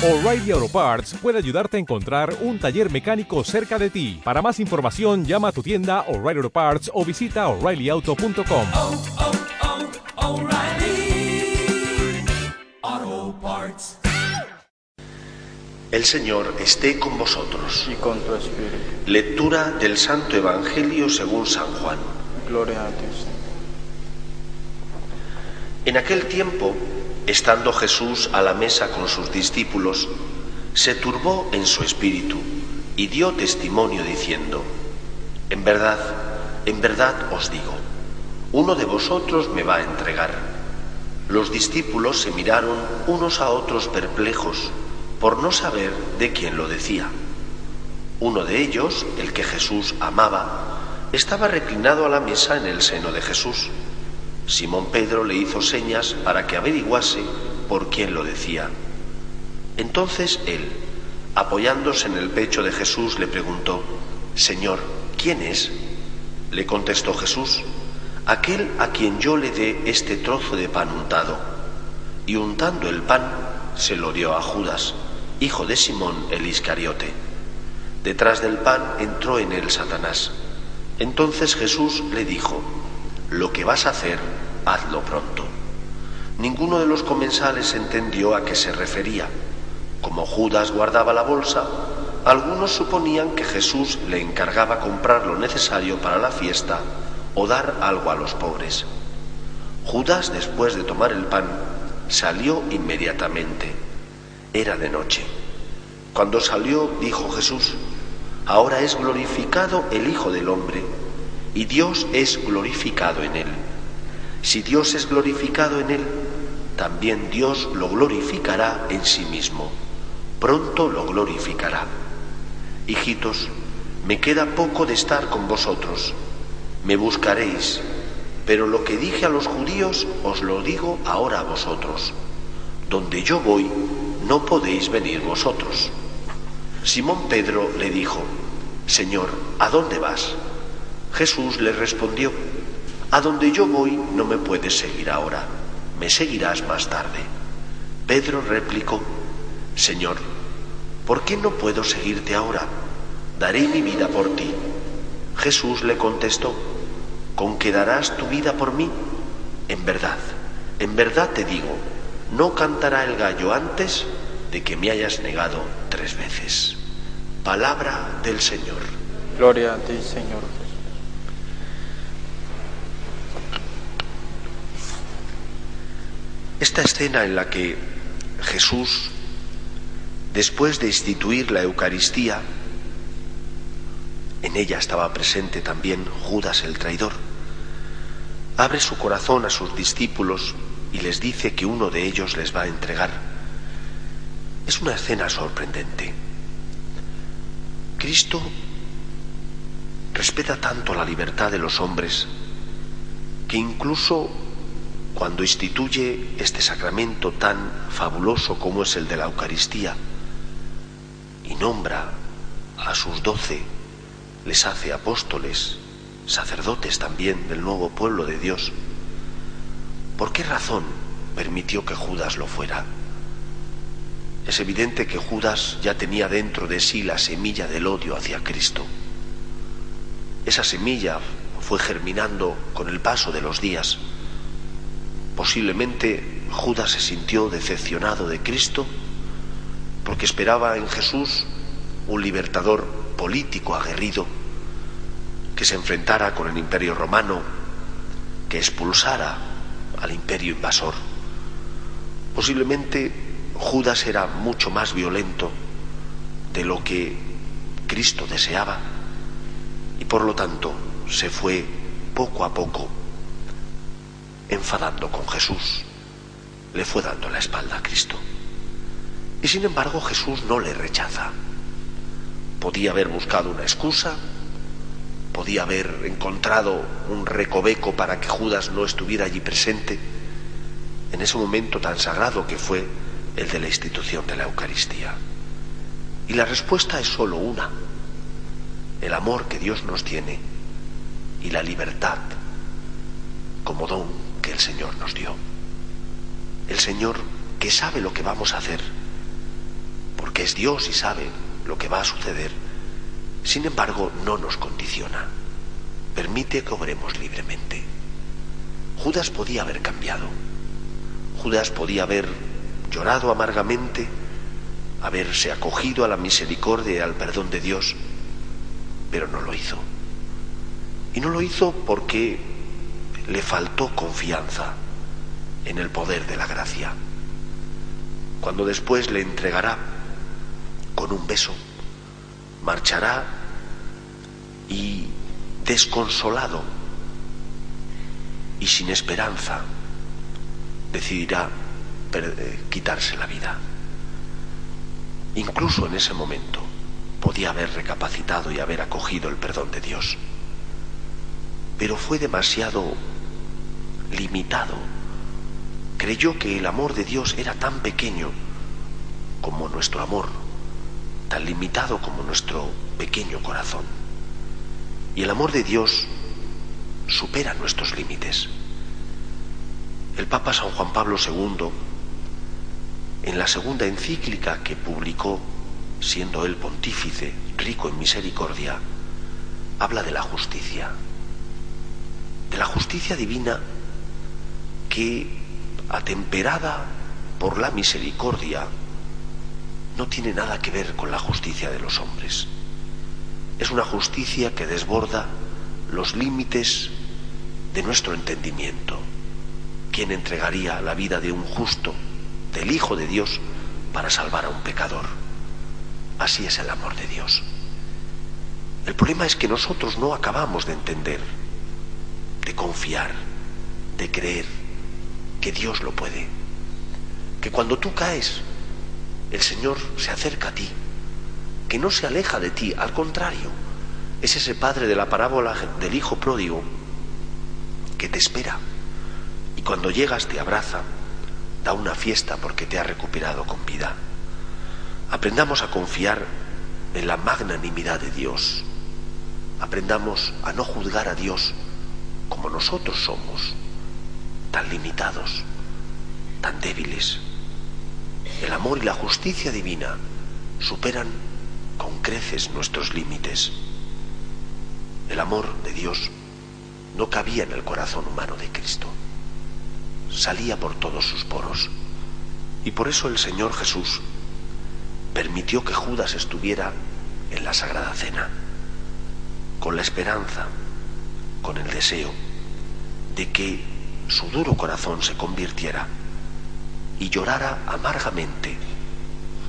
O'Reilly Auto Parts puede ayudarte a encontrar un taller mecánico cerca de ti. Para más información, llama a tu tienda O'Reilly Auto Parts o visita oreillyauto.com. oh, oh, Parts. El Señor esté con vosotros. y con tu espíritu. Lectura del Santo Evangelio según San Juan. Gloria a ti, Señor. En aquel tiempo, estando Jesús a la mesa con sus discípulos, se turbó en su espíritu y dio testimonio diciendo, En verdad, en verdad os digo, uno de vosotros me va a entregar. Los discípulos se miraron unos a otros perplejos por no saber de quién lo decía. Uno de ellos, el que Jesús amaba, estaba reclinado a la mesa en el seno de Jesús. Simón Pedro le hizo señas para que averiguase por quién lo decía. Entonces él, apoyándose en el pecho de Jesús, le preguntó, Señor, ¿quién es? Le contestó Jesús, aquel a quien yo le dé este trozo de pan untado. Y untando el pan, se lo dio a Judas, hijo de Simón el Iscariote. Detrás del pan entró en él Satanás. Entonces Jesús le dijo, lo que vas a hacer, hazlo pronto. Ninguno de los comensales entendió a qué se refería. Como Judas guardaba la bolsa, algunos suponían que Jesús le encargaba comprar lo necesario para la fiesta o dar algo a los pobres. Judas, después de tomar el pan, salió inmediatamente. Era de noche. Cuando salió, dijo Jesús, ahora es glorificado el Hijo del Hombre y Dios es glorificado en él. Si Dios es glorificado en él, también Dios lo glorificará en sí mismo. Pronto lo glorificará. Hijitos, me queda poco de estar con vosotros. Me buscaréis, pero lo que dije a los judíos os lo digo ahora a vosotros. Donde yo voy, no podéis venir vosotros. Simón Pedro le dijo, Señor, ¿a dónde vas? Jesús le respondió, A donde yo voy no me puedes seguir ahora, me seguirás más tarde. Pedro replicó, Señor, ¿por qué no puedo seguirte ahora? Daré mi vida por ti. Jesús le contestó, ¿con que darás tu vida por mí? En verdad, en verdad te digo, no cantará el gallo antes de que me hayas negado tres veces. Palabra del Señor. Gloria a ti, Señor Jesús. Esta escena en la que Jesús, después de instituir la Eucaristía, en ella estaba presente también Judas el traidor, abre su corazón a sus discípulos y les dice que uno de ellos les va a entregar. Es una escena sorprendente. Cristo respeta tanto la libertad de los hombres que incluso cuando instituye este sacramento tan fabuloso como es el de la Eucaristía y nombra a sus doce, les hace apóstoles, sacerdotes también del nuevo pueblo de Dios, ¿por qué razón permitió que Judas lo fuera? Es evidente que Judas ya tenía dentro de sí la semilla del odio hacia Cristo. Esa semilla fue germinando con el paso de los días. Posiblemente Judas se sintió decepcionado de Cristo porque esperaba en Jesús un libertador político aguerrido que se enfrentara con el imperio romano, que expulsara al imperio invasor. Posiblemente Judas era mucho más violento de lo que Cristo deseaba y por lo tanto se fue poco a poco enfadando con Jesús. Le fue dando la espalda a Cristo. Y sin embargo Jesús no le rechaza. Podía haber buscado una excusa, podía haber encontrado un recoveco para que Judas no estuviera allí presente en ese momento tan sagrado que fue el de la institución de la Eucaristía. Y la respuesta es sólo una, el amor que Dios nos tiene y la libertad como don el Señor nos dio. El Señor que sabe lo que vamos a hacer es Dios y sabe lo que va a suceder, sin embargo no nos condiciona. Permite que obremos libremente. Judas podía haber cambiado. Judas podía haber llorado amargamente, haberse acogido a la misericordia y al perdón de Dios, pero no lo hizo. Y no lo hizo porque le faltó confianza en el poder de la gracia. Cuando después le entregará con un beso, marchará y desconsolado y sin esperanza decidirá eh, quitarse la vida. Incluso en ese momento podía haber recapacitado y haber acogido el perdón de Dios. Pero fue demasiado limitado. Creyó que el amor de Dios era tan pequeño como nuestro amor, tan limitado como nuestro pequeño corazón. Y el amor de Dios supera nuestros límites. El Papa San Juan Pablo II, en la segunda encíclica que publicó, siendo él pontífice, rico en misericordia, habla de la justicia, de la justicia divina que, atemperada por la misericordia, no tiene nada que ver con la justicia de los hombres. Es una justicia que desborda los límites de nuestro entendimiento. ¿Quién entregaría la vida de un justo, del Hijo de Dios, para salvar a un pecador? Así es el amor de Dios. El problema es que nosotros no acabamos de entender, de confiar, de creer que Dios lo puede. Que cuando tú caes, el Señor se acerca a ti, que no se aleja de ti, al contrario, es ese padre de la parábola del hijo pródigo que te espera y cuando llegas te abraza, da una fiesta porque te ha recuperado con vida. Aprendamos a confiar en la magnanimidad de Dios. Aprendamos a no juzgar a Dios como nosotros somos, tan limitados, tan débiles. El amor y la justicia divina superan con creces nuestros límites. El amor de Dios no cabía en el corazón humano de Cristo. Salía por todos sus poros. Y por eso el Señor Jesús permitió que Judas estuviera en la Sagrada Cena, con la esperanza, con el deseo de que su duro corazón se convirtiera y llorara amargamente,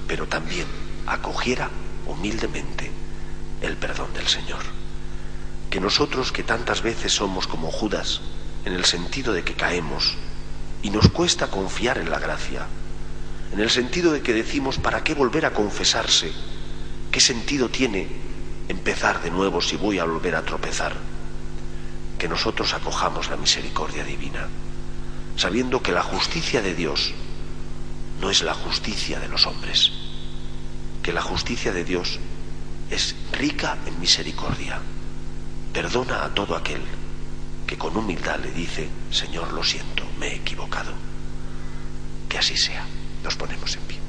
pero también acogiera humildemente el perdón del Señor. Que nosotros que tantas veces somos como Judas, en el sentido de que caemos y nos cuesta confiar en la gracia, en el sentido de que decimos, ¿para qué volver a confesarse? ¿Qué sentido tiene empezar de nuevo si voy a volver a tropezar? Que nosotros acojamos la misericordia divina, sabiendo que la justicia de Dios no es la justicia de los hombres, que la justicia de Dios es rica en misericordia, perdona a todo aquel que con humildad le dice, Señor, lo siento, me he equivocado. Que así sea. Nos ponemos en pie.